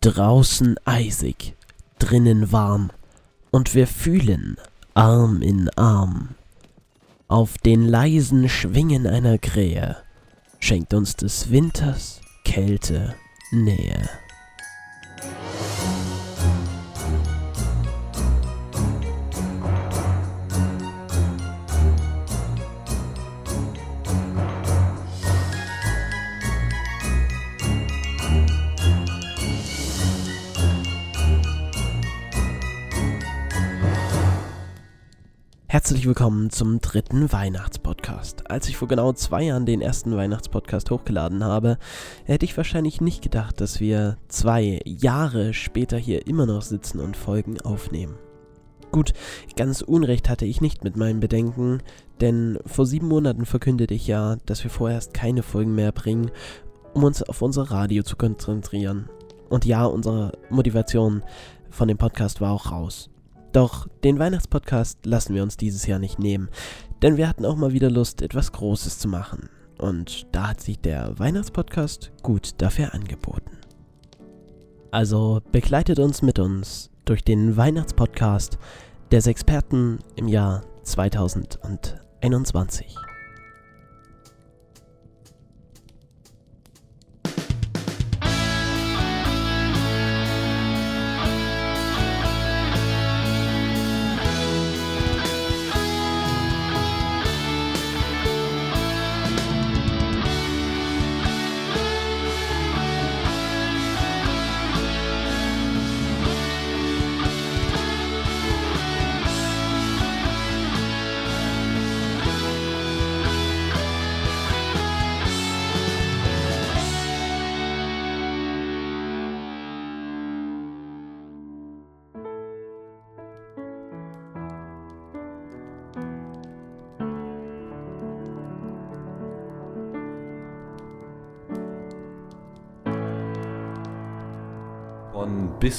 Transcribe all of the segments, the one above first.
Draußen eisig, drinnen warm, und wir fühlen Arm in Arm. Auf den leisen Schwingen einer Krähe schenkt uns des Winters Kälte Nähe. Herzlich willkommen zum dritten Weihnachtspodcast. Als ich vor genau zwei Jahren den ersten Weihnachtspodcast hochgeladen habe, hätte ich wahrscheinlich nicht gedacht, dass wir zwei Jahre später hier immer noch sitzen und Folgen aufnehmen. Gut, ganz Unrecht hatte ich nicht mit meinen Bedenken, denn vor sieben Monaten verkündete ich ja, dass wir vorerst keine Folgen mehr bringen, um uns auf unser Radio zu konzentrieren. Und ja, unsere Motivation von dem Podcast war auch raus. Doch den Weihnachtspodcast lassen wir uns dieses Jahr nicht nehmen, denn wir hatten auch mal wieder Lust, etwas Großes zu machen. Und da hat sich der Weihnachtspodcast gut dafür angeboten. Also begleitet uns mit uns durch den Weihnachtspodcast des Experten im Jahr 2021.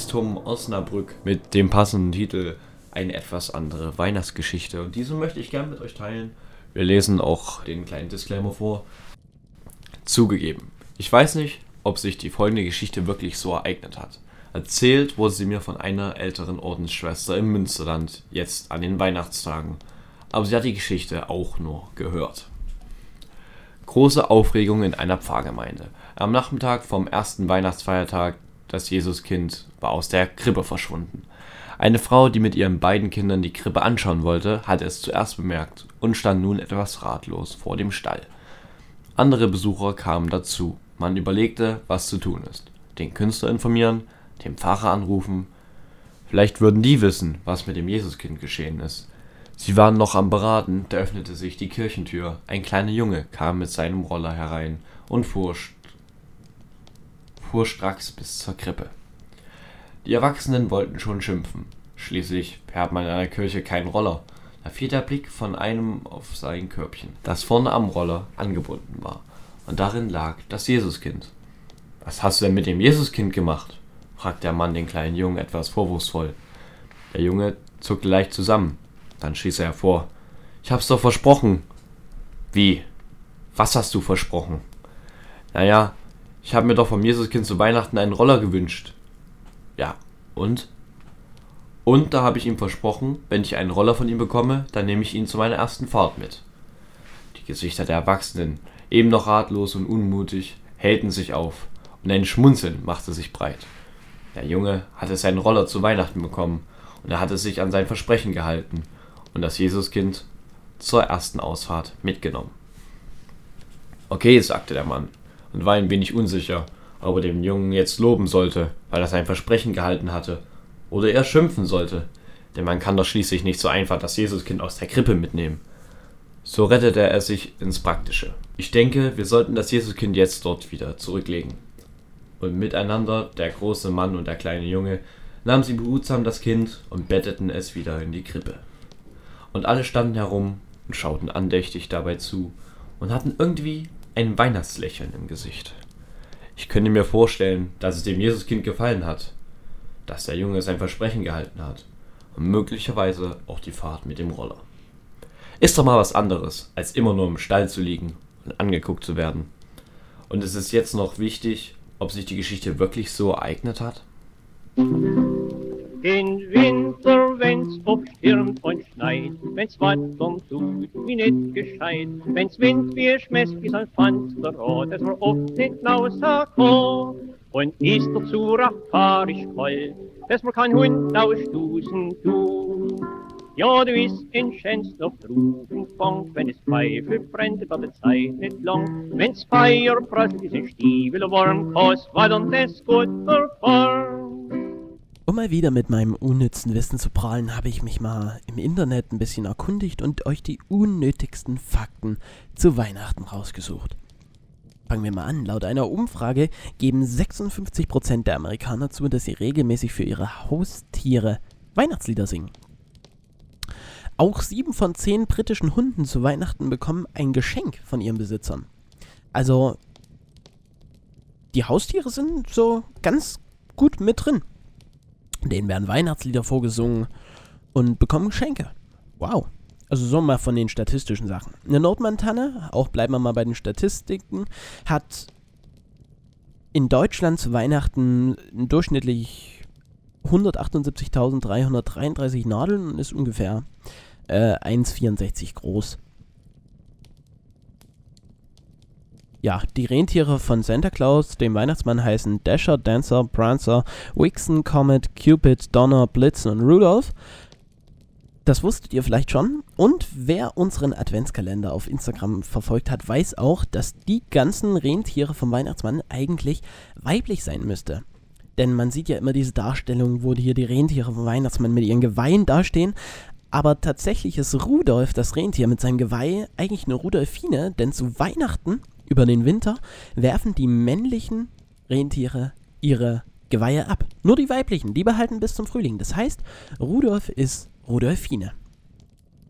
Bistum Osnabrück mit dem passenden Titel Eine etwas andere Weihnachtsgeschichte. Und diese möchte ich gerne mit euch teilen. Wir lesen auch den kleinen Disclaimer vor. Zugegeben, ich weiß nicht, ob sich die folgende Geschichte wirklich so ereignet hat. Erzählt wurde sie mir von einer älteren Ordensschwester im Münsterland, jetzt an den Weihnachtstagen. Aber sie hat die Geschichte auch nur gehört. Große Aufregung in einer Pfarrgemeinde. Am Nachmittag vom ersten Weihnachtsfeiertag das Jesuskind war aus der Krippe verschwunden. Eine Frau, die mit ihren beiden Kindern die Krippe anschauen wollte, hatte es zuerst bemerkt und stand nun etwas ratlos vor dem Stall. Andere Besucher kamen dazu. Man überlegte, was zu tun ist. Den Künstler informieren, den Pfarrer anrufen. Vielleicht würden die wissen, was mit dem Jesuskind geschehen ist. Sie waren noch am Beraten, da öffnete sich die Kirchentür. Ein kleiner Junge kam mit seinem Roller herein und fuhr fuhr stracks bis zur Krippe. Die Erwachsenen wollten schon schimpfen. Schließlich fährt man in einer Kirche keinen Roller. Da fiel der Blick von einem auf sein Körbchen, das vorne am Roller angebunden war. Und darin lag das Jesuskind. Was hast du denn mit dem Jesuskind gemacht? fragte der Mann den kleinen Jungen etwas vorwurfsvoll. Der Junge zuckte leicht zusammen. Dann stieß er hervor. Ich hab's doch versprochen. Wie? Was hast du versprochen? Naja, ich habe mir doch vom Jesuskind zu Weihnachten einen Roller gewünscht. Ja, und? Und da habe ich ihm versprochen, wenn ich einen Roller von ihm bekomme, dann nehme ich ihn zu meiner ersten Fahrt mit. Die Gesichter der Erwachsenen, eben noch ratlos und unmutig, hellten sich auf, und ein Schmunzeln machte sich breit. Der Junge hatte seinen Roller zu Weihnachten bekommen, und er hatte sich an sein Versprechen gehalten und das Jesuskind zur ersten Ausfahrt mitgenommen. Okay, sagte der Mann, und war ein wenig unsicher, ob er den Jungen jetzt loben sollte, weil er sein Versprechen gehalten hatte, oder er schimpfen sollte, denn man kann doch schließlich nicht so einfach das Jesuskind aus der Krippe mitnehmen. So rettete er sich ins Praktische. Ich denke, wir sollten das Jesuskind jetzt dort wieder zurücklegen. Und miteinander, der große Mann und der kleine Junge, nahmen sie behutsam das Kind und betteten es wieder in die Krippe. Und alle standen herum und schauten andächtig dabei zu und hatten irgendwie ein Weihnachtslächeln im Gesicht. Ich könnte mir vorstellen, dass es dem Jesuskind gefallen hat, dass der Junge sein Versprechen gehalten hat und möglicherweise auch die Fahrt mit dem Roller. Ist doch mal was anderes, als immer nur im Stall zu liegen und angeguckt zu werden. Und es ist jetzt noch wichtig, ob sich die Geschichte wirklich so ereignet hat? Den Winter, wenn's aufstürmt und schneit, wenn's Wattern tut, wie net gescheit, wenn's Wind wie schmest wie ein Fenster rot, dass wir oft nicht rauskommen. Und ist der Zurach fahrisch voll, dass man kein Hund ausstoßen tun. Ja, du bist in Schänz auf Rubenfang, wenn es Pfeife brennt, wird die Zeit nicht lang. Wenn's Feier prasselt, ist ein Stiefel warm, kos war dann das guter Form. Um mal wieder mit meinem unnützen Wissen zu prahlen, habe ich mich mal im Internet ein bisschen erkundigt und euch die unnötigsten Fakten zu Weihnachten rausgesucht. Fangen wir mal an. Laut einer Umfrage geben 56% der Amerikaner zu, dass sie regelmäßig für ihre Haustiere Weihnachtslieder singen. Auch sieben von zehn britischen Hunden zu Weihnachten bekommen ein Geschenk von ihren Besitzern. Also, die Haustiere sind so ganz gut mit drin. Denen werden Weihnachtslieder vorgesungen und bekommen Geschenke. Wow. Also so mal von den statistischen Sachen. Eine Nordmantanne, auch bleiben wir mal bei den Statistiken, hat in Deutschland zu Weihnachten durchschnittlich 178.333 Nadeln und ist ungefähr äh, 1,64 groß. Ja, die Rentiere von Santa Claus, dem Weihnachtsmann, heißen Dasher, Dancer, Prancer, Vixen, Comet, Cupid, Donner, Blitzen und Rudolph. Das wusstet ihr vielleicht schon. Und wer unseren Adventskalender auf Instagram verfolgt hat, weiß auch, dass die ganzen Rentiere vom Weihnachtsmann eigentlich weiblich sein müsste. Denn man sieht ja immer diese Darstellung, wo hier die Rentiere vom Weihnachtsmann mit ihren Geweihen dastehen. Aber tatsächlich ist Rudolf, das Rentier mit seinem Geweih, eigentlich eine Rudolfine, denn zu Weihnachten über den Winter werfen die männlichen Rentiere ihre Geweihe ab. Nur die weiblichen, die behalten bis zum Frühling. Das heißt, Rudolf ist Rudolfine.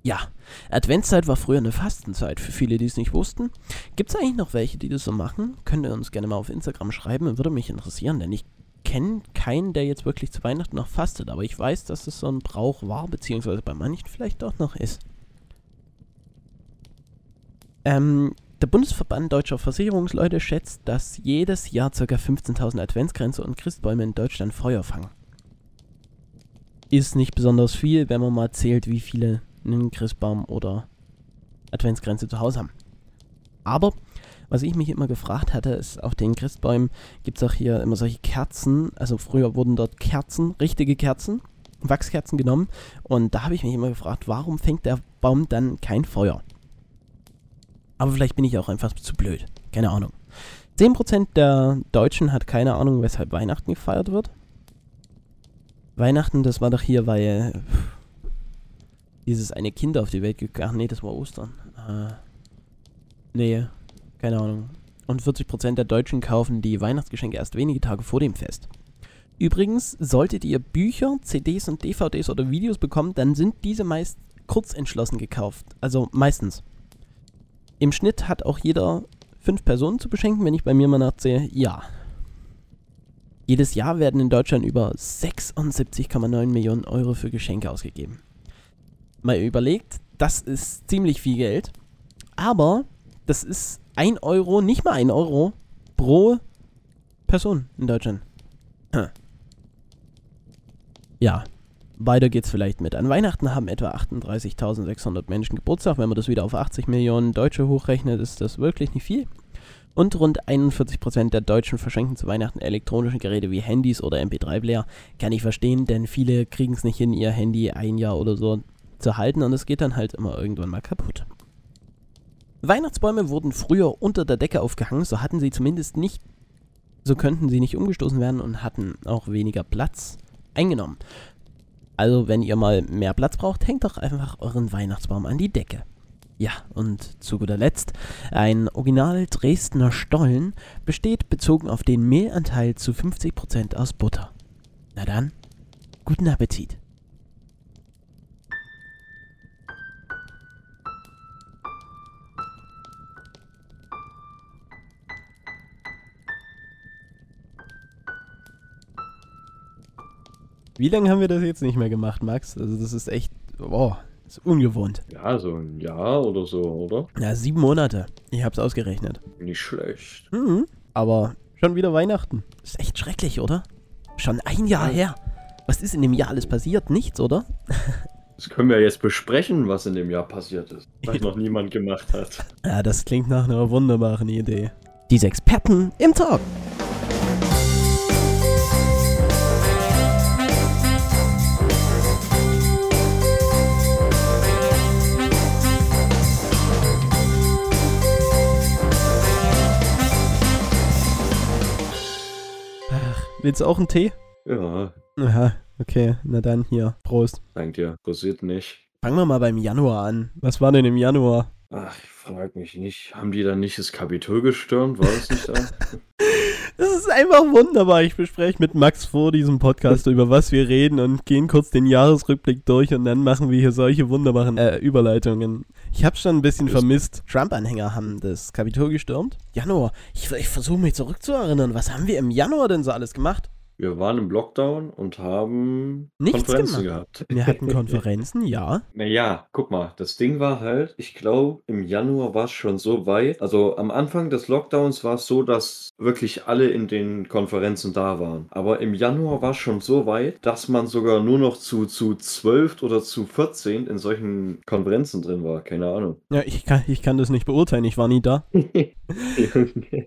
Ja, Adventszeit war früher eine Fastenzeit, für viele, die es nicht wussten. Gibt es eigentlich noch welche, die das so machen? Könnt ihr uns gerne mal auf Instagram schreiben, würde mich interessieren, denn ich kenne keinen, der jetzt wirklich zu Weihnachten noch fastet, aber ich weiß, dass es so ein Brauch war, beziehungsweise bei manchen vielleicht auch noch ist. Ähm, der Bundesverband Deutscher Versicherungsleute schätzt, dass jedes Jahr ca. 15.000 Adventsgrenze und Christbäume in Deutschland Feuer fangen. Ist nicht besonders viel, wenn man mal zählt, wie viele einen Christbaum oder Adventsgrenze zu Hause haben. Aber was ich mich immer gefragt hatte, ist, auf den Christbäumen gibt es auch hier immer solche Kerzen. Also früher wurden dort Kerzen, richtige Kerzen, Wachskerzen genommen. Und da habe ich mich immer gefragt, warum fängt der Baum dann kein Feuer? Aber vielleicht bin ich auch einfach zu blöd. Keine Ahnung. 10% der Deutschen hat keine Ahnung, weshalb Weihnachten gefeiert wird. Weihnachten, das war doch hier, weil dieses eine Kind auf die Welt gegangen. Nee, das war Ostern. Äh, nee, keine Ahnung. Und 40% der Deutschen kaufen die Weihnachtsgeschenke erst wenige Tage vor dem Fest. Übrigens, solltet ihr Bücher, CDs und DVDs oder Videos bekommen, dann sind diese meist kurzentschlossen gekauft. Also meistens. Im Schnitt hat auch jeder fünf Personen zu beschenken, wenn ich bei mir mal nachzähle. Ja. Jedes Jahr werden in Deutschland über 76,9 Millionen Euro für Geschenke ausgegeben. Mal überlegt, das ist ziemlich viel Geld. Aber das ist ein Euro, nicht mal ein Euro pro Person in Deutschland. Hm. Ja, weiter geht's vielleicht mit. An Weihnachten haben etwa 38.600 Menschen Geburtstag. Wenn man das wieder auf 80 Millionen Deutsche hochrechnet, ist das wirklich nicht viel. Und rund 41% der Deutschen verschenken zu Weihnachten elektronische Geräte wie Handys oder MP3-Player. Kann ich verstehen, denn viele kriegen es nicht hin, ihr Handy ein Jahr oder so zu halten und es geht dann halt immer irgendwann mal kaputt. Weihnachtsbäume wurden früher unter der Decke aufgehangen, so hatten sie zumindest nicht, so könnten sie nicht umgestoßen werden und hatten auch weniger Platz eingenommen. Also, wenn ihr mal mehr Platz braucht, hängt doch einfach euren Weihnachtsbaum an die Decke. Ja, und zu guter Letzt, ein Original Dresdner Stollen besteht bezogen auf den Mehlanteil zu 50% aus Butter. Na dann, guten Appetit. Wie lange haben wir das jetzt nicht mehr gemacht, Max? Also das ist echt, boah, ist ungewohnt. Ja, so ein Jahr oder so, oder? Ja, sieben Monate. Ich hab's ausgerechnet. Nicht schlecht. Mhm. Aber schon wieder Weihnachten. Ist echt schrecklich, oder? Schon ein Jahr her. Was ist in dem Jahr alles passiert? Nichts, oder? Das können wir jetzt besprechen, was in dem Jahr passiert ist. Was noch niemand gemacht hat. Ja, das klingt nach einer wunderbaren Idee. Diese Experten im Talk. Willst du auch einen Tee? Ja, Aha, okay. Na dann hier. Prost. dank dir. Passiert nicht. Fangen wir mal beim Januar an. Was war denn im Januar? Ach, frag mich nicht. Haben die dann nicht das Kapitol gestürmt? War das nicht da? Das ist einfach wunderbar. Ich bespreche mit Max vor diesem Podcast, über was wir reden und gehen kurz den Jahresrückblick durch und dann machen wir hier solche wunderbaren äh, Überleitungen. Ich habe schon ein bisschen Ist- vermisst. Trump-Anhänger haben das Kapitol gestürmt. Januar. Ich, ich versuche mich zurückzuerinnern. Was haben wir im Januar denn so alles gemacht? Wir waren im Lockdown und haben Nichts Konferenzen gemacht. gehabt. Wir hatten Konferenzen, ja. Naja, guck mal, das Ding war halt, ich glaube, im Januar war es schon so weit. Also am Anfang des Lockdowns war es so, dass wirklich alle in den Konferenzen da waren. Aber im Januar war es schon so weit, dass man sogar nur noch zu, zu 12 oder zu 14 in solchen Konferenzen drin war. Keine Ahnung. Ja, ich kann, ich kann das nicht beurteilen. Ich war nie da.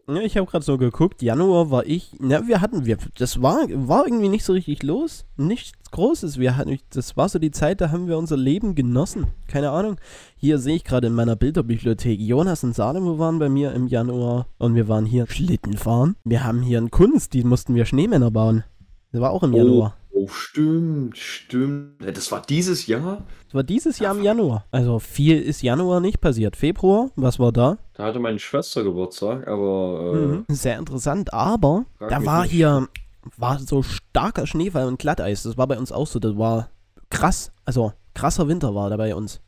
Ja, ich habe gerade so geguckt. Januar war ich. Na, wir hatten, wir, das war, war irgendwie nicht so richtig los. Nichts Großes. Wir hatten, das war so die Zeit, da haben wir unser Leben genossen. Keine Ahnung. Hier sehe ich gerade in meiner Bilderbibliothek. Jonas und Salomo waren bei mir im Januar und wir waren hier Schlitten fahren. Wir haben hier in Kunst, die mussten wir Schneemänner bauen. Das war auch im Januar. Oh, stimmt, stimmt. Ja, Das war dieses Jahr? Das war dieses Jahr im Januar. Also viel ist Januar nicht passiert. Februar, was war da? Da hatte meine Schwester Geburtstag, aber äh, Mhm. Sehr interessant, aber da war nicht. hier war so starker Schneefall und Glatteis. Das war bei uns auch so. Das war krass. Also krasser Winter war da bei uns.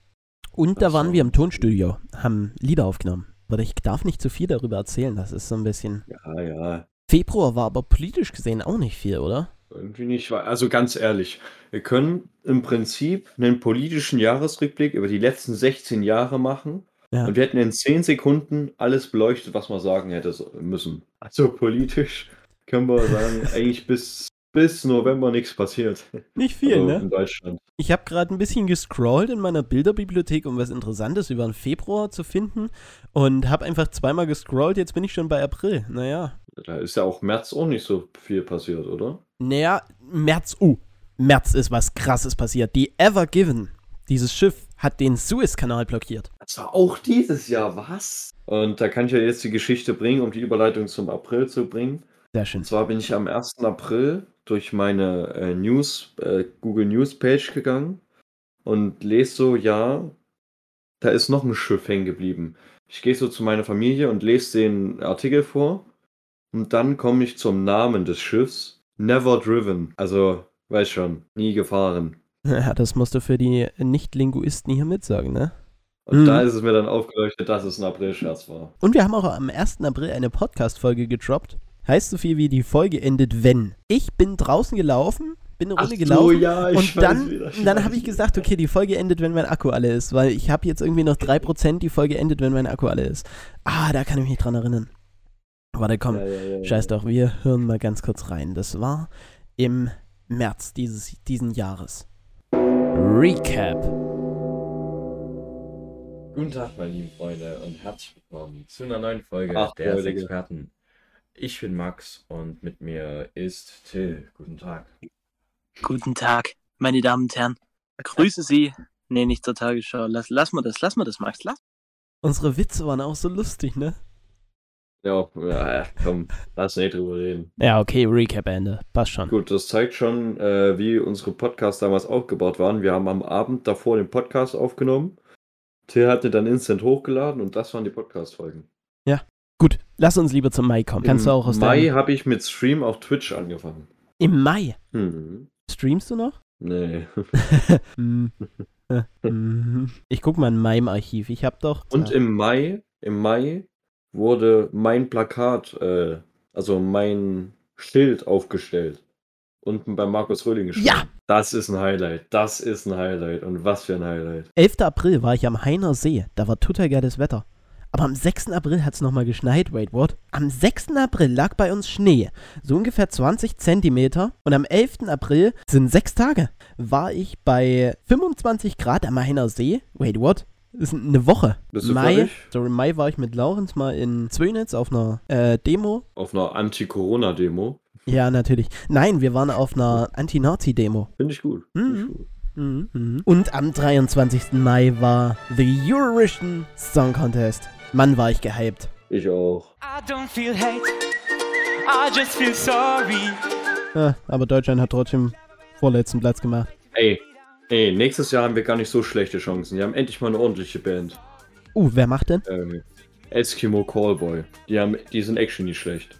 Und da waren wir im Tonstudio, haben Lieder aufgenommen. Aber ich darf nicht zu viel darüber erzählen. Das ist so ein bisschen. ja, ja. Februar war aber politisch gesehen auch nicht viel, oder? Irgendwie nicht. Also ganz ehrlich, wir können im Prinzip einen politischen Jahresrückblick über die letzten 16 Jahre machen. Ja. Und wir hätten in 10 Sekunden alles beleuchtet, was man sagen hätte müssen. Also politisch können wir sagen, eigentlich bis, bis November nichts passiert. Nicht viel, also ne? In Deutschland. Ich habe gerade ein bisschen gescrollt in meiner Bilderbibliothek, um was Interessantes über den Februar zu finden. Und habe einfach zweimal gescrollt. Jetzt bin ich schon bei April. Naja, Da ist ja auch März auch nicht so viel passiert, oder? Naja, März, uh, März ist was krasses passiert. Die Ever Given, dieses Schiff, hat den Suezkanal blockiert. Das war auch dieses Jahr, was? Und da kann ich ja jetzt die Geschichte bringen, um die Überleitung zum April zu bringen. Sehr schön. Und zwar bin ich am 1. April durch meine äh, News, äh, Google News Page gegangen und lese so, ja, da ist noch ein Schiff hängen geblieben. Ich gehe so zu meiner Familie und lese den Artikel vor und dann komme ich zum Namen des Schiffs. Never driven. Also, weiß schon, nie gefahren. Ja, das musst du für die Nicht-Linguisten hier mitsagen, ne? Und Mhm. da ist es mir dann aufgeleuchtet, dass es ein April-Scherz war. Und wir haben auch am 1. April eine Podcast-Folge gedroppt. Heißt so viel wie die Folge endet, wenn. Ich bin draußen gelaufen, bin eine Runde gelaufen. ja, und dann, dann habe ich gesagt, okay, die Folge endet, wenn mein Akku alle ist, weil ich habe jetzt irgendwie noch 3%, die Folge endet, wenn mein Akku alle ist. Ah, da kann ich mich dran erinnern. Warte, komm, Ja, ja, ja, ja. scheiß doch, wir hören mal ganz kurz rein. Das war im März dieses diesen Jahres. Recap. Guten Tag, meine lieben Freunde, und herzlich willkommen zu einer neuen Folge Ach, der. Experten. Ich bin Max und mit mir ist Till. Guten Tag. Guten Tag, meine Damen und Herren. Grüße Sie. Nee, nicht zur Tagesschau. Lass, lass mal das, lass mal das, Max. Lass. Unsere Witze waren auch so lustig, ne? Ja, ja, komm, lass nicht drüber reden. Ja, okay, Recap Ende. Passt schon. Gut, das zeigt schon, äh, wie unsere Podcasts damals aufgebaut waren. Wir haben am Abend davor den Podcast aufgenommen. Till hatte dann instant hochgeladen und das waren die Podcast-Folgen. Gut, lass uns lieber zum Mai kommen. Kannst Im du auch aus Mai habe ich mit Stream auf Twitch angefangen. Im Mai? Hm. Streamst du noch? Nee. Hm. Mhm. ich guck mal in meinem Archiv. Ich hab doch... Und im Mai, im Mai wurde mein Plakat, äh, also mein Schild aufgestellt. Unten bei Markus Röhling gestanden. Ja! Das ist ein Highlight. Das ist ein Highlight. Und was für ein Highlight. 11. April war ich am Heiner See. Da war total geiles Wetter. Aber am 6. April hat es nochmal geschneit. Wait, what? Am 6. April lag bei uns Schnee. So ungefähr 20 Zentimeter. Und am 11. April sind sechs Tage. War ich bei 25 Grad am Mainer See. Wait, what? Das ist eine Woche. Bist du Mai, fertig? so im Mai war ich mit Laurens mal in Zwönitz auf einer äh, Demo. Auf einer Anti-Corona-Demo. Ja, natürlich. Nein, wir waren auf einer Anti-Nazi-Demo. Finde ich gut. Ich Mhm. gut. Mhm, mhm. Und am 23. Mai war The Eurovision Song Contest. Mann, war ich gehypt. Ich auch. I don't feel hate, I just feel sorry. Ja, aber Deutschland hat trotzdem vorletzten Platz gemacht. Ey, ey, nächstes Jahr haben wir gar nicht so schlechte Chancen. Wir haben endlich mal eine ordentliche Band. Uh, wer macht denn? Ähm, Eskimo Callboy. Die, haben, die sind actually nicht schlecht.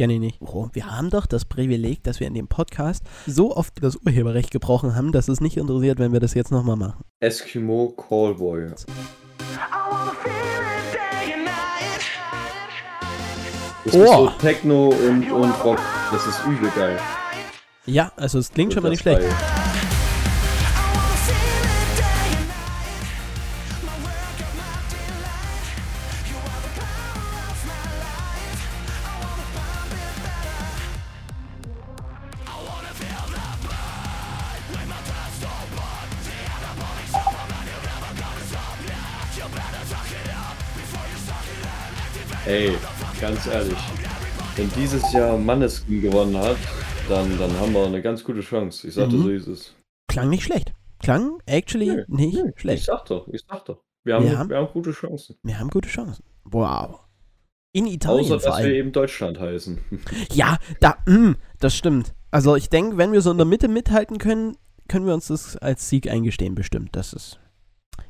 Ich nicht. Oh, wir haben doch das Privileg, dass wir in dem Podcast so oft das Urheberrecht gebrochen haben, dass es nicht interessiert, wenn wir das jetzt nochmal machen. Eskimo Callboy. Das ist Oh. so Techno und, und Rock. Das ist übel geil. Ja, also es klingt schon mal nicht schlecht. geil. Ey, ganz ehrlich. Wenn dieses Jahr Manneskin gewonnen hat, dann, dann haben wir eine ganz gute Chance. Ich sagte, Mhm. so ist es. Klang nicht schlecht. Klang actually Nö, nicht Ich schlecht. sag doch, ich sag doch. Wir haben, Wir haben- wir haben gute Chancen. Wir haben gute Chancen. Wow. In Italien Außer, dass wir eben Deutschland heißen. Ja, da, mm, das stimmt. Also ich denke, wenn wir so in der Mitte mithalten können, können wir uns das als Sieg eingestehen, bestimmt. Das ist.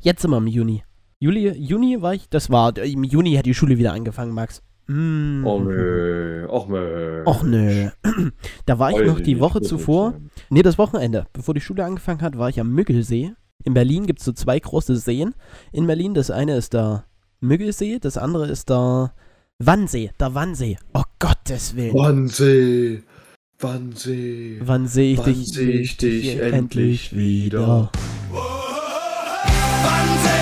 Jetzt sind wir im Juni. Juli, Juni war ich, das war, im Juni hat die Schule wieder angefangen, Max. Mm. Oh nö, och nö. Och nö. Da war ich noch die Woche zuvor, nee, das Wochenende, bevor die Schule angefangen hat, war ich am Müggelsee. In Berlin gibt es so zwei große Seen. In Berlin, das eine ist der Müggelsee, das andere ist der Wannsee. Der Wannsee. Oh Gottes Willen. Wannsee, Wannsee. Wann sehe ich seh ich dich endlich wieder? Wannsee, Wannsee,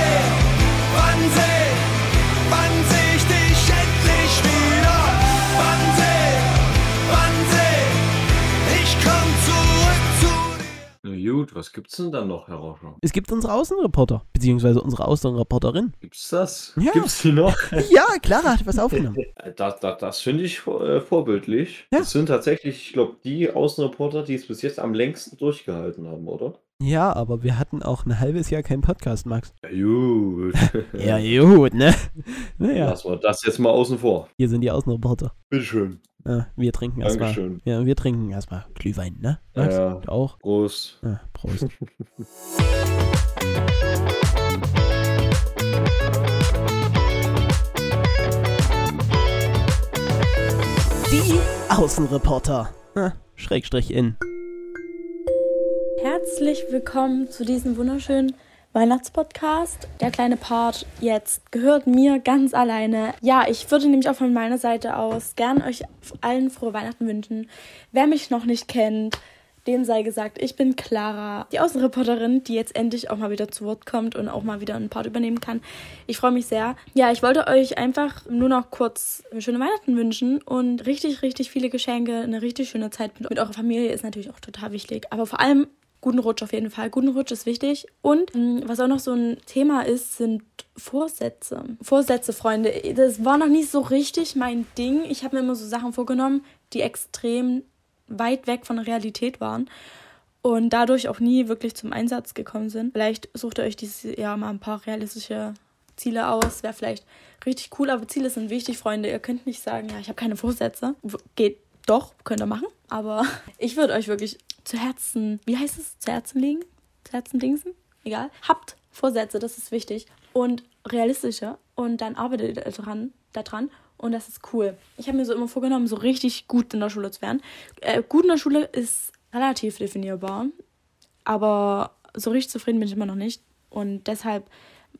was gibt's denn dann noch, Herr Rauscher? Es gibt unsere Außenreporter, beziehungsweise unsere Außenreporterin. Gibt's das? Ja. Gibt's die noch? Ja, Clara hat was aufgenommen. Das, das, das finde ich äh, vorbildlich. Ja. Das sind tatsächlich, ich glaube, die Außenreporter, die es bis jetzt am längsten durchgehalten haben, oder? Ja, aber wir hatten auch ein halbes Jahr keinen Podcast, Max. Ja, gut. Ja, gut, ne? Naja, Lassen wir das jetzt mal außen vor. hier sind die Außenreporter. Bitteschön. Ja, wir trinken erstmal. Dankeschön. Ja, wir trinken erstmal Glühwein, ne? Max? Ja. Du auch? Groß. Ja, Prost. Die Außenreporter. Schrägstrich in. Herzlich willkommen zu diesem wunderschönen Weihnachtspodcast. Der kleine Part jetzt gehört mir ganz alleine. Ja, ich würde nämlich auch von meiner Seite aus gern euch allen frohe Weihnachten wünschen. Wer mich noch nicht kennt, dem sei gesagt, ich bin Clara, die Außenreporterin, die jetzt endlich auch mal wieder zu Wort kommt und auch mal wieder einen Part übernehmen kann. Ich freue mich sehr. Ja, ich wollte euch einfach nur noch kurz schöne Weihnachten wünschen und richtig, richtig viele Geschenke, eine richtig schöne Zeit mit, mit eurer Familie ist natürlich auch total wichtig. Aber vor allem guten Rutsch auf jeden Fall. Guten Rutsch ist wichtig. Und mh, was auch noch so ein Thema ist, sind Vorsätze. Vorsätze, Freunde. Das war noch nicht so richtig mein Ding. Ich habe mir immer so Sachen vorgenommen, die extrem weit weg von der Realität waren und dadurch auch nie wirklich zum Einsatz gekommen sind. Vielleicht sucht ihr euch dieses Jahr mal ein paar realistische Ziele aus. Wäre vielleicht richtig cool, aber Ziele sind wichtig, Freunde. Ihr könnt nicht sagen, ja, ich habe keine Vorsätze. Geht doch, könnt ihr machen. Aber ich würde euch wirklich zu Herzen, wie heißt es, zu Herzen legen? Zu Herzen dingsen? Egal. Habt Vorsätze, das ist wichtig. Und realistische. Und dann arbeitet ihr daran, daran. Und das ist cool. Ich habe mir so immer vorgenommen, so richtig gut in der Schule zu werden. Äh, gut in der Schule ist relativ definierbar. Aber so richtig zufrieden bin ich immer noch nicht. Und deshalb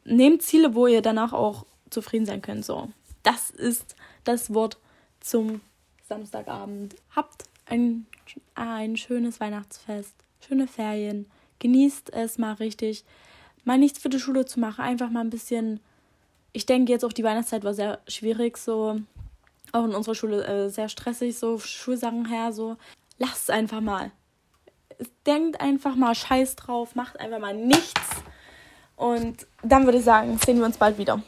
nehmt Ziele, wo ihr danach auch zufrieden sein könnt. So, das ist das Wort zum Samstagabend. Habt ein, ein schönes Weihnachtsfest, schöne Ferien. Genießt es mal richtig. Mal nichts für die Schule zu machen, einfach mal ein bisschen ich denke jetzt auch die Weihnachtszeit war sehr schwierig, so auch in unserer Schule äh, sehr stressig, so Schulsachen her, so lasst es einfach mal. Denkt einfach mal Scheiß drauf, macht einfach mal nichts. Und dann würde ich sagen, sehen wir uns bald wieder.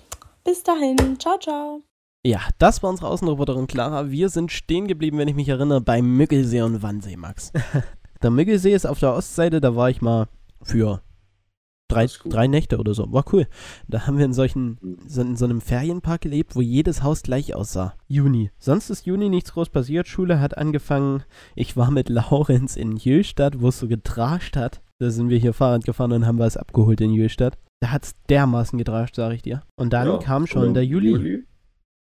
Bis dahin, ciao, ciao. Ja, das war unsere Außenreporterin Clara. Wir sind stehen geblieben, wenn ich mich erinnere, bei Müggelsee und Wannsee, Max. der Müggelsee ist auf der Ostseite, da war ich mal für drei, drei Nächte oder so. War cool. Da haben wir in solchen, so, in so einem Ferienpark gelebt, wo jedes Haus gleich aussah. Juni. Sonst ist Juni nichts groß passiert. Schule hat angefangen. Ich war mit Laurenz in Jöstadt, wo es so getrascht hat. Da sind wir hier Fahrrad gefahren und haben was abgeholt in Jöstadt. Da hat's dermaßen getrascht, sag ich dir. Und dann Ja, kam schon der im Juli.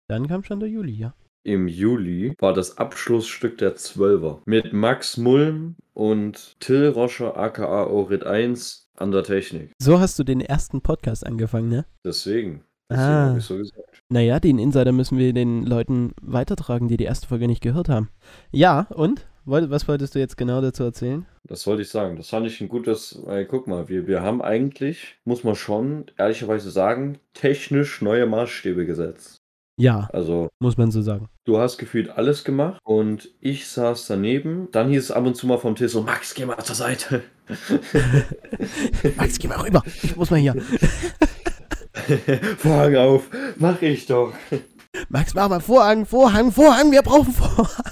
Dann kam schon der Juli, ja. Im Juli war das Abschlussstück der Zwölfer mit Max Mulm und Till Roscher aka Orit 1 an der Technik. So hast du den ersten Podcast angefangen, ne? Deswegen. Deswegen Ah. habe ich so gesagt. Naja, den Insider müssen wir den Leuten weitertragen, die die erste Folge nicht gehört haben. Ja, und? Was wolltest du jetzt genau dazu erzählen? Das wollte ich sagen. Das fand ich ein gutes. Weil, guck mal, wir, wir haben eigentlich, muss man schon ehrlicherweise sagen, technisch neue Maßstäbe gesetzt. Ja, Also, muss man so sagen. du hast gefühlt alles gemacht und ich saß daneben. Dann hieß es ab und zu mal vom Tisch so: Max, geh mal zur Seite. Max, geh mal rüber. Ich muss mal hier. Vorhang auf, mach ich doch. Max, mach mal Vorhang, Vorhang, Vorhang, wir brauchen Vorhang.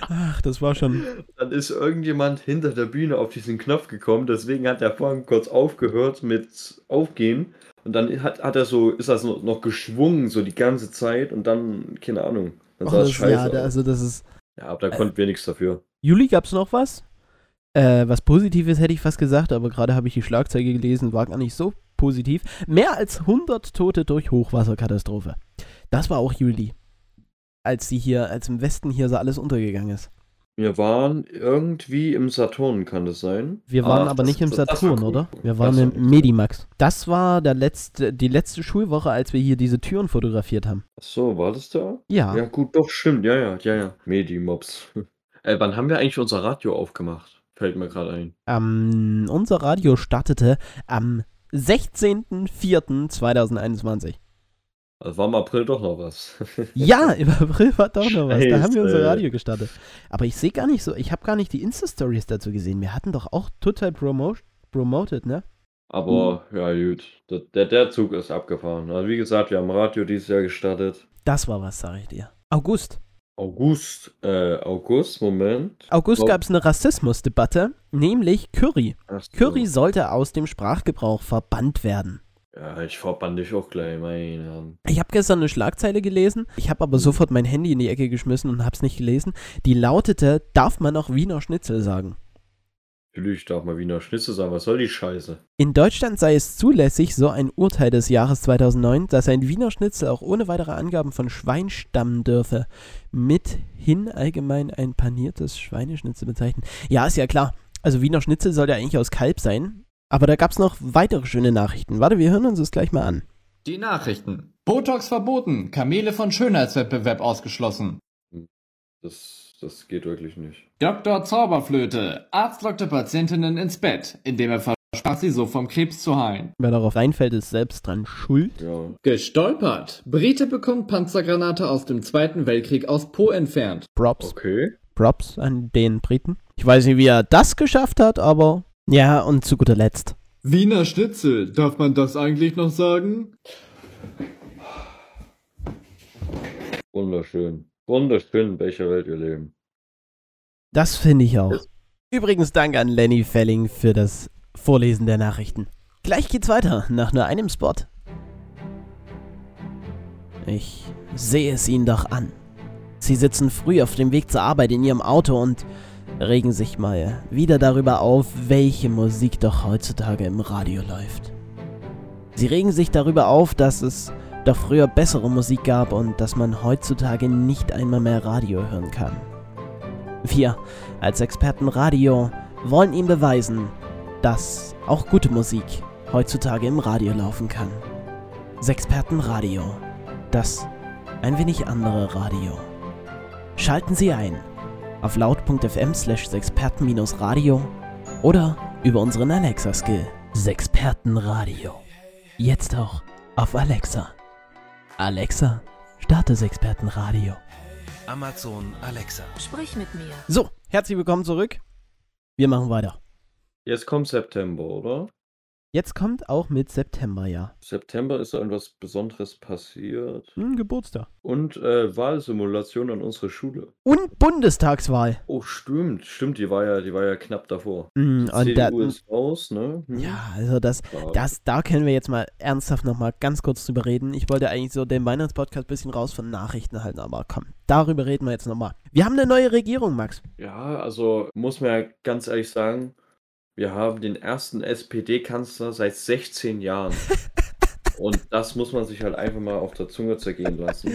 Ach, das war schon. Dann ist irgendjemand hinter der Bühne auf diesen Knopf gekommen, deswegen hat der Vorhang kurz aufgehört mit Aufgehen. Und dann hat, hat er so, ist das noch, noch geschwungen, so die ganze Zeit und dann, keine Ahnung. Dann sah es scheiße ja, also das ist. Ja, aber da konnten wir nichts dafür. Juli gab's noch was? Äh, was Positives hätte ich fast gesagt, aber gerade habe ich die Schlagzeile gelesen, war gar nicht so positiv. Mehr als 100 Tote durch Hochwasserkatastrophe. Das war auch Juli. Als sie hier, als im Westen hier so alles untergegangen ist. Wir waren irgendwie im Saturn, kann das sein? Wir waren Ach, aber das- nicht im das- Saturn, cool. oder? Wir waren war im so. Medimax. Das war der letzte, die letzte Schulwoche, als wir hier diese Türen fotografiert haben. Ach so, war das da? Ja. Ja, gut, doch, stimmt. Ja, ja, ja, ja. Medimobs. äh, wann haben wir eigentlich unser Radio aufgemacht? Fällt mir gerade ein. Ähm, unser Radio startete am 16.04.2021. Also war im April doch noch was. Ja, im April war doch noch was. Da haben wir unser Scheiße. Radio gestartet. Aber ich sehe gar nicht so, ich habe gar nicht die Insta-Stories dazu gesehen. Wir hatten doch auch total promo promoted, ne? Aber ja, gut. Der, der, Zug ist abgefahren. Also wie gesagt, wir haben Radio dieses Jahr gestartet. Das war was, sag ich dir. August. August, äh, August, Moment. August gab es eine Rassismusdebatte, nämlich Curry. So. Curry sollte aus dem Sprachgebrauch verbannt werden. Ja, ich verbann dich auch gleich, meine Herren. Ich habe gestern eine Schlagzeile gelesen, ich habe aber sofort mein Handy in die Ecke geschmissen und habe es nicht gelesen. Die lautete, darf man noch Wiener Schnitzel sagen? Natürlich darf man Wiener Schnitzel sagen, was soll die Scheiße? In Deutschland sei es zulässig, so ein Urteil des Jahres 2009, dass ein Wiener Schnitzel auch ohne weitere Angaben von Schwein stammen dürfe. Mithin allgemein ein paniertes Schweineschnitzel bezeichnen. Ja, ist ja klar. Also Wiener Schnitzel soll ja eigentlich aus Kalb sein. Aber da gab es noch weitere schöne Nachrichten. Warte, wir hören uns das gleich mal an. Die Nachrichten. Botox verboten, Kamele von Schönheitswettbewerb ausgeschlossen. Das, das geht wirklich nicht. Dr. Zauberflöte. Arzt lockte Patientinnen ins Bett, indem er versprach, sie so vom Krebs zu heilen. Wer darauf reinfällt, ist selbst dran schuld. Ja. Gestolpert. Brite bekommt Panzergranate aus dem Zweiten Weltkrieg aus Po entfernt. Props. Okay. Props an den Briten. Ich weiß nicht, wie er das geschafft hat, aber ja, und zu guter Letzt. Wiener Schnitzel. Darf man das eigentlich noch sagen? Wunderschön. Wunderschön, in welcher Welt wir leben. Das finde ich auch. Übrigens Dank an Lenny Felling für das Vorlesen der Nachrichten. Gleich geht's weiter, nach nur einem Spot. Ich sehe es ihnen doch an. Sie sitzen früh auf dem Weg zur Arbeit in ihrem Auto und regen sich mal wieder darüber auf, welche Musik doch heutzutage im Radio läuft. Sie regen sich darüber auf, dass es doch früher bessere Musik gab und dass man heutzutage nicht einmal mehr Radio hören kann. Wir als Experten Radio wollen ihm beweisen, dass auch gute Musik heutzutage im Radio laufen kann. Sexperten Radio. Das ein wenig andere Radio. Schalten Sie ein auf laut.fm slash sexperten-radio oder über unseren Alexa-Skill. Sexpertenradio. Jetzt auch auf Alexa. Alexa, starte das Expertenradio. Amazon Alexa. Sprich mit mir. So, herzlich willkommen zurück. Wir machen weiter. Jetzt kommt September, oder? Jetzt kommt auch mit September, ja. September ist da irgendwas Besonderes passiert. Hm, Geburtstag. Und äh, Wahlsimulation an unserer Schule. Und Bundestagswahl. Oh, stimmt. Stimmt, die war ja, die war ja knapp davor. Die und da, CDU ist raus, ne? Hm. ja, also das, Schade. das, da können wir jetzt mal ernsthaft nochmal ganz kurz drüber reden. Ich wollte eigentlich so den Weihnachtspodcast ein bisschen raus von Nachrichten halten, aber komm, darüber reden wir jetzt nochmal. Wir haben eine neue Regierung, Max. Ja, also muss man ja ganz ehrlich sagen, wir haben den ersten SPD-Kanzler seit 16 Jahren. Und das muss man sich halt einfach mal auf der Zunge zergehen lassen.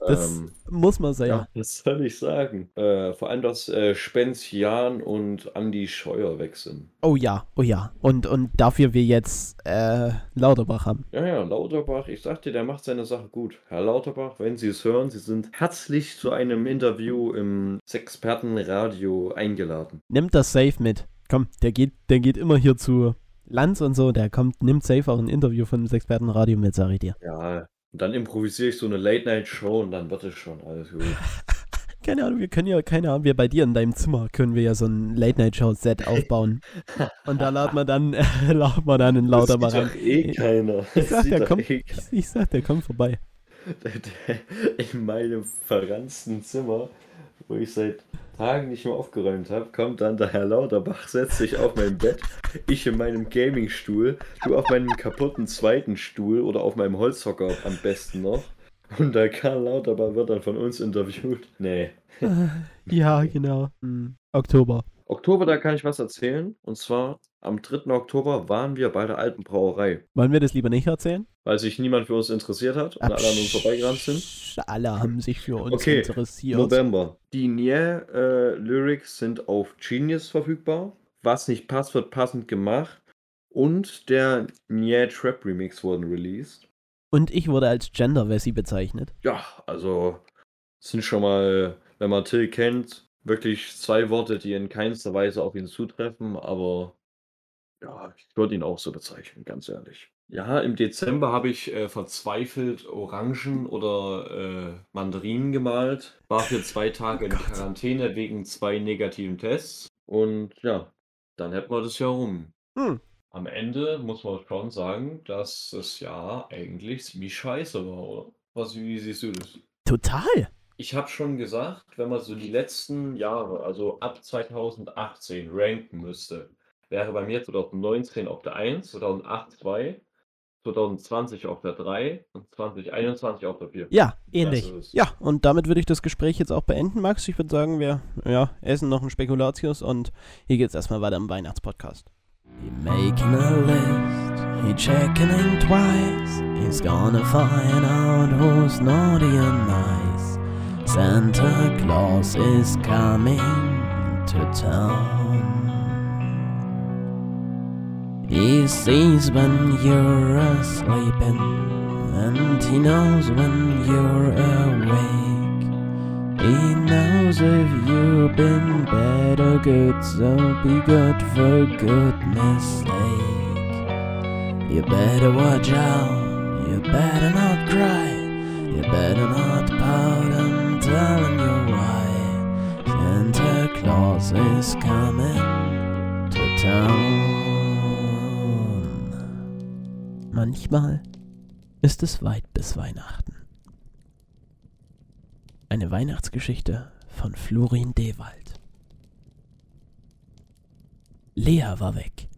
Das Ähm, muss man sagen. ja, was soll ich sagen? Äh, vor allem, dass äh, Spenzian und Andi Scheuer weg sind. Oh ja, oh ja. Und, und dafür wir jetzt äh, Lauterbach haben. Ja, ja, Lauterbach, ich sagte, der macht seine Sache gut. Herr Lauterbach, wenn Sie es hören, Sie sind herzlich zu einem Interview im Sexpertenradio eingeladen. Nimmt das safe mit. Komm, der geht, der geht immer hier zu Lanz und so, der kommt, nimmt safe auch ein Interview von dem Expertenradio mit, sag ich dir. Ja, und dann improvisiere ich so eine Late-Night-Show und dann wird es schon alles gut. Keine Ahnung, wir können ja, keine Ahnung, wir bei dir in deinem Zimmer können wir ja so ein Late-Night-Show-Set aufbauen. und da laden wir dann, äh, laden wir dann einen Lauterbach das rein. eh keiner. Ich sag, der kommt, eh ich, ich sag, der kommt vorbei. In meinem verranzten Zimmer, wo ich seit Tagen nicht mehr aufgeräumt habe, kommt dann der Herr Lauterbach, setzt sich auf mein Bett, ich in meinem Gaming-Stuhl, du auf meinem kaputten zweiten Stuhl oder auf meinem Holzhocker am besten noch. Und der Karl Lauterbach wird dann von uns interviewt. Nee. Ja, genau. Hm, Oktober. Oktober, da kann ich was erzählen. Und zwar am 3. Oktober waren wir bei der alten Brauerei. Wollen wir das lieber nicht erzählen? Weil sich niemand für uns interessiert hat und alle an uns vorbeigerannt sind. Alle haben sich für uns Okay, interessiert. November. Die Nier äh, Lyrics sind auf Genius verfügbar. Was nicht passt, wird passend gemacht. Und der Nier Trap Remix wurden released. Und ich wurde als Gender-Wessi bezeichnet. Ja, also sind schon mal, wenn man Till kennt, wirklich zwei Worte, die in keinster Weise auf ihn zutreffen, aber ja, ich würde ihn auch so bezeichnen, ganz ehrlich. Ja, im Dezember habe ich äh, verzweifelt Orangen oder äh, Mandarinen gemalt. War für zwei Tage in Quarantäne wegen zwei negativen Tests. Und ja, dann hätten wir das Jahr rum. Hm. Am Ende muss man schon sagen, dass das Jahr eigentlich ziemlich scheiße war, oder? Was, wie siehst du das? Total. Ich habe schon gesagt, wenn man so die letzten Jahre, also ab 2018, ranken müsste, wäre bei mir 2019 auf der 1, 2008 2, 2020 auf der 3 und 2021 auf der 4. Ja, ähnlich. Ja, und damit würde ich das Gespräch jetzt auch beenden, Max. Ich würde sagen, wir ja, essen noch ein Spekulatius und hier geht's erstmal weiter im Weihnachtspodcast. He making a list, he checking in twice. He's gonna find out who's naughty and nice. Santa Claus is coming to town. He sees when you're asleep and he knows when you're awake. He knows if you've been bad or good, so be good for goodness sake. You better watch out, you better not cry, you better not pout, I'm telling you why. Santa Claus is coming to town. Manchmal ist es weit bis Weihnachten. Eine Weihnachtsgeschichte von Florin Dewald. Lea war weg.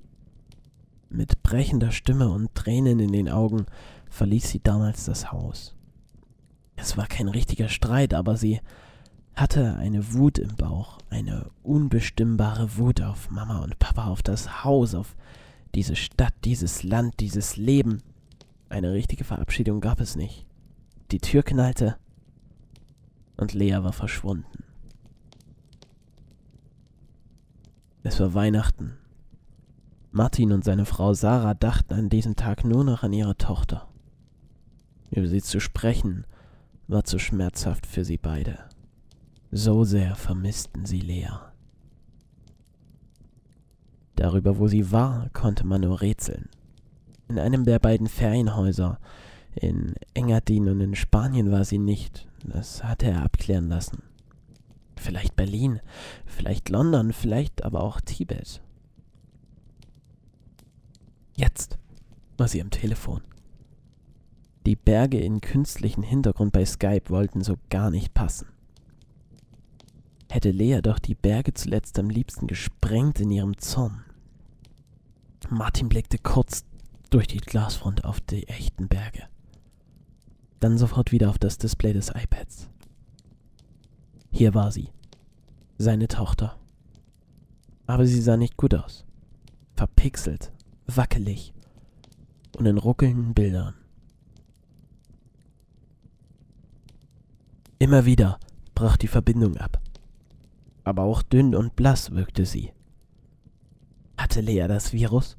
Mit brechender Stimme und Tränen in den Augen verließ sie damals das Haus. Es war kein richtiger Streit, aber sie hatte eine Wut im Bauch, eine unbestimmbare Wut auf Mama und Papa, auf das Haus, auf diese Stadt, dieses Land, dieses Leben. Eine richtige Verabschiedung gab es nicht. Die Tür knallte und Lea war verschwunden. Es war Weihnachten. Martin und seine Frau Sarah dachten an diesem Tag nur noch an ihre Tochter. Über sie zu sprechen war zu schmerzhaft für sie beide. So sehr vermissten sie Lea. Darüber, wo sie war, konnte man nur rätseln. In einem der beiden Ferienhäuser, In Engadin und in Spanien war sie nicht. Das hatte er abklären lassen. Vielleicht Berlin, vielleicht London, vielleicht aber auch Tibet. Jetzt war sie am Telefon. Die Berge in künstlichen Hintergrund bei Skype wollten so gar nicht passen. Hätte Lea doch die Berge zuletzt am liebsten gesprengt in ihrem Zorn. Martin blickte kurz durch die Glasfront auf die echten Berge. Dann sofort wieder auf das Display des iPads. Hier war sie, seine Tochter. Aber sie sah nicht gut aus. Verpixelt, wackelig und in ruckelnden Bildern. Immer wieder brach die Verbindung ab. Aber auch dünn und blass wirkte sie. Hatte Lea das Virus?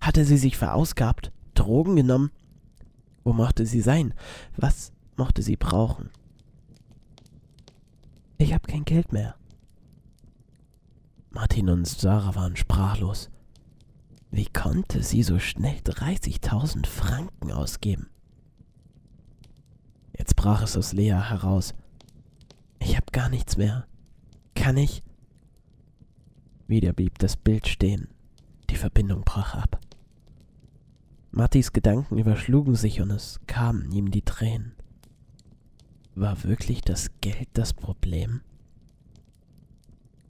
Hatte sie sich verausgabt, Drogen genommen? Wo mochte sie sein? Was mochte sie brauchen? Ich hab kein Geld mehr. Martin und Sarah waren sprachlos. Wie konnte sie so schnell 30.000 Franken ausgeben? Jetzt brach es aus Lea heraus. Ich hab gar nichts mehr. Kann ich? Wieder blieb das Bild stehen. Die Verbindung brach ab. Mattis Gedanken überschlugen sich und es kamen ihm die Tränen. War wirklich das Geld das Problem?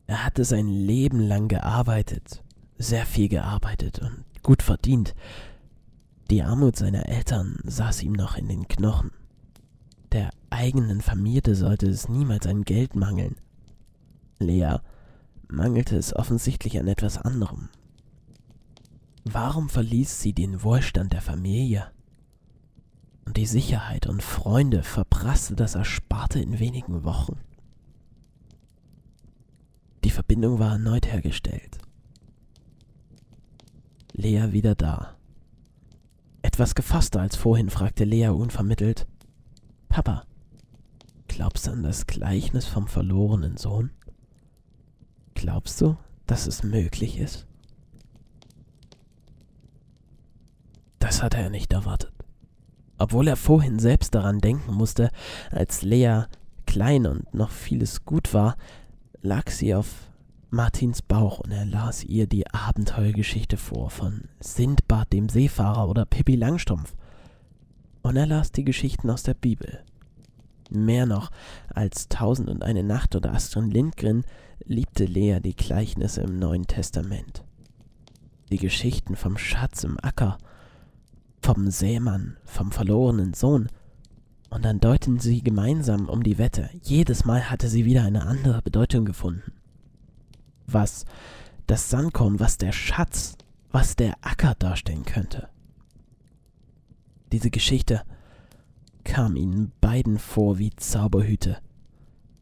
Er hatte sein Leben lang gearbeitet, sehr viel gearbeitet und gut verdient. Die Armut seiner Eltern saß ihm noch in den Knochen. Der eigenen Familie sollte es niemals an Geld mangeln. Lea mangelte es offensichtlich an etwas anderem. Warum verließ sie den Wohlstand der Familie? Und die Sicherheit und Freunde verprasste das Ersparte in wenigen Wochen. Die Verbindung war erneut hergestellt. Lea wieder da. Etwas gefasster als vorhin fragte Lea unvermittelt: Papa, glaubst du an das Gleichnis vom verlorenen Sohn? Glaubst du, dass es möglich ist? Das hatte er nicht erwartet. Obwohl er vorhin selbst daran denken musste, als Lea klein und noch vieles gut war, lag sie auf Martins Bauch und er las ihr die Abenteuergeschichte vor von Sindbad dem Seefahrer oder Pippi Langstrumpf. Und er las die Geschichten aus der Bibel. Mehr noch als Tausend und eine Nacht oder Astrid Lindgren liebte Lea die Gleichnisse im Neuen Testament. Die Geschichten vom Schatz im Acker, vom Seemann, vom verlorenen Sohn. Und dann deuten sie gemeinsam um die Wette. Jedes Mal hatte sie wieder eine andere Bedeutung gefunden. Was das Sandkorn, was der Schatz, was der Acker darstellen könnte. Diese Geschichte kam ihnen beiden vor wie Zauberhüte,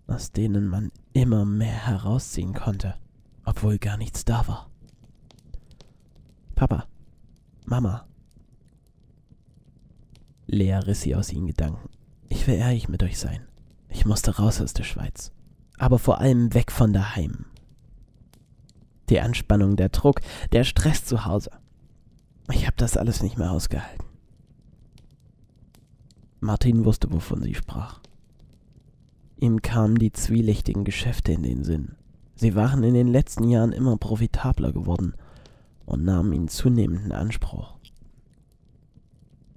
aus denen man immer mehr herausziehen konnte, obwohl gar nichts da war. Papa, Mama. Lea riss sie aus ihren Gedanken. Ich will ehrlich mit euch sein. Ich musste raus aus der Schweiz. Aber vor allem weg von daheim. Die Anspannung, der Druck, der Stress zu Hause. Ich habe das alles nicht mehr ausgehalten. Martin wusste, wovon sie sprach. Ihm kamen die zwielichtigen Geschäfte in den Sinn. Sie waren in den letzten Jahren immer profitabler geworden und nahmen ihn zunehmend in Anspruch.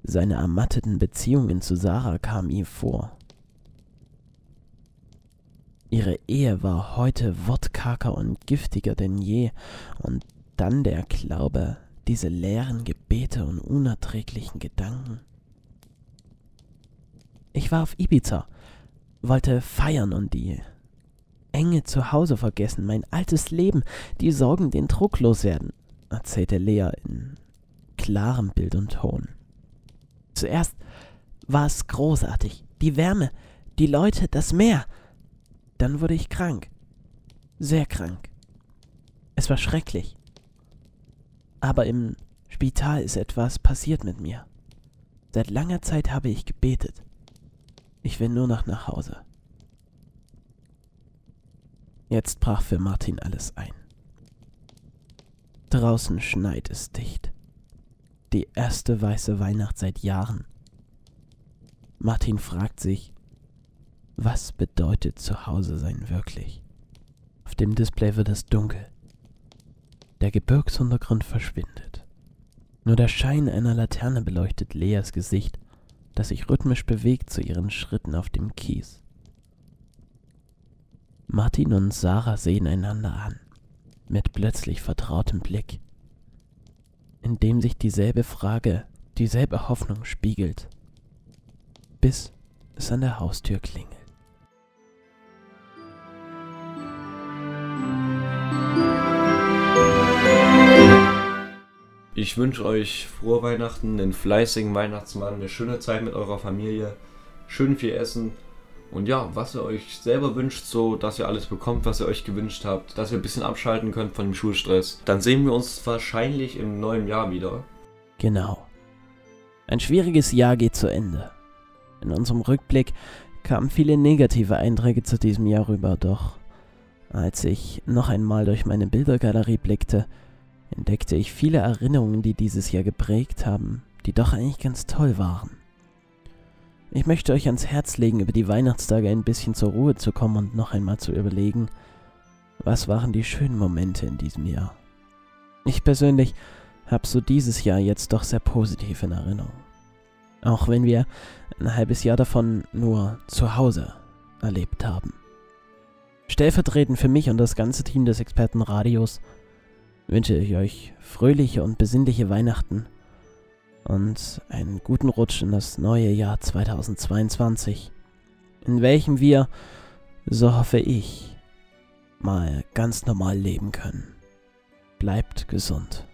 Seine ermatteten Beziehungen zu Sarah kamen ihm vor. Ihre Ehe war heute wortkarger und giftiger denn je, und dann der Glaube, diese leeren Gebete und unerträglichen Gedanken. Ich war auf Ibiza, wollte feiern und die Enge zu Hause vergessen, mein altes Leben, die Sorgen, den Druck loswerden, erzählte Lea in klarem Bild und Ton. Zuerst war es großartig, die Wärme, die Leute, das Meer. Dann wurde ich krank, sehr krank. Es war schrecklich. Aber im Spital ist etwas passiert mit mir. Seit langer Zeit habe ich gebetet. Ich will nur noch nach Hause. Jetzt brach für Martin alles ein. Draußen schneit es dicht. die erste weiße Weihnacht seit Jahren. Martin fragt sich, was bedeutet zu Hause sein wirklich? Auf dem Display wird es dunkel. Der Gebirgsuntergrund verschwindet. Nur der Schein einer Laterne beleuchtet Leas Gesicht, das sich rhythmisch bewegt zu ihren Schritten auf dem Kies. Martin und Sarah sehen einander an, mit plötzlich vertrautem Blick, in dem sich dieselbe Frage, dieselbe Hoffnung spiegelt, bis es an der Haustür klingelt. Ich wünsche euch frohe Weihnachten, einen fleißigen Weihnachtsmann, eine schöne Zeit mit eurer Familie, schön viel Essen und ja, was ihr euch selber wünscht, so dass ihr alles bekommt, was ihr euch gewünscht habt, dass ihr ein bisschen abschalten könnt von dem Schulstress. Dann sehen wir uns wahrscheinlich im neuen Jahr wieder. Genau. Ein schwieriges Jahr geht zu Ende. In unserem Rückblick kamen viele negative Einträge zu diesem Jahr rüber, doch als ich noch einmal durch meine Bildergalerie blickte, entdeckte ich viele Erinnerungen, die dieses Jahr geprägt haben, die doch eigentlich ganz toll waren. Ich möchte euch ans Herz legen, über die Weihnachtstage ein bisschen zur Ruhe zu kommen und noch einmal zu überlegen, was waren die schönen Momente in diesem Jahr. Ich persönlich habe so dieses Jahr jetzt doch sehr positiv in Erinnerung. Auch wenn wir ein halbes Jahr davon nur zu Hause erlebt haben. Stellvertretend für mich und das ganze Team des Expertenradios wünsche ich euch fröhliche und besinnliche Weihnachten und einen guten Rutsch in das neue Jahr 2022, in welchem wir, so hoffe ich, mal ganz normal leben können. Bleibt gesund.